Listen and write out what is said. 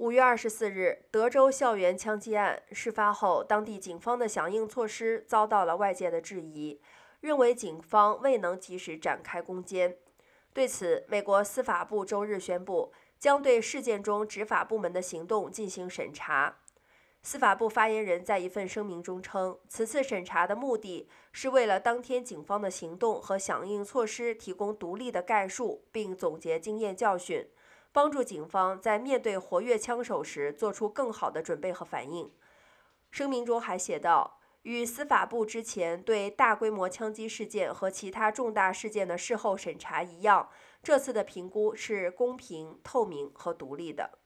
五月二十四日，德州校园枪击案事发后，当地警方的响应措施遭到了外界的质疑，认为警方未能及时展开攻坚。对此，美国司法部周日宣布，将对事件中执法部门的行动进行审查。司法部发言人在一份声明中称，此次审查的目的是为了当天警方的行动和响应措施提供独立的概述，并总结经验教训。帮助警方在面对活跃枪手时做出更好的准备和反应。声明中还写道：“与司法部之前对大规模枪击事件和其他重大事件的事后审查一样，这次的评估是公平、透明和独立的。”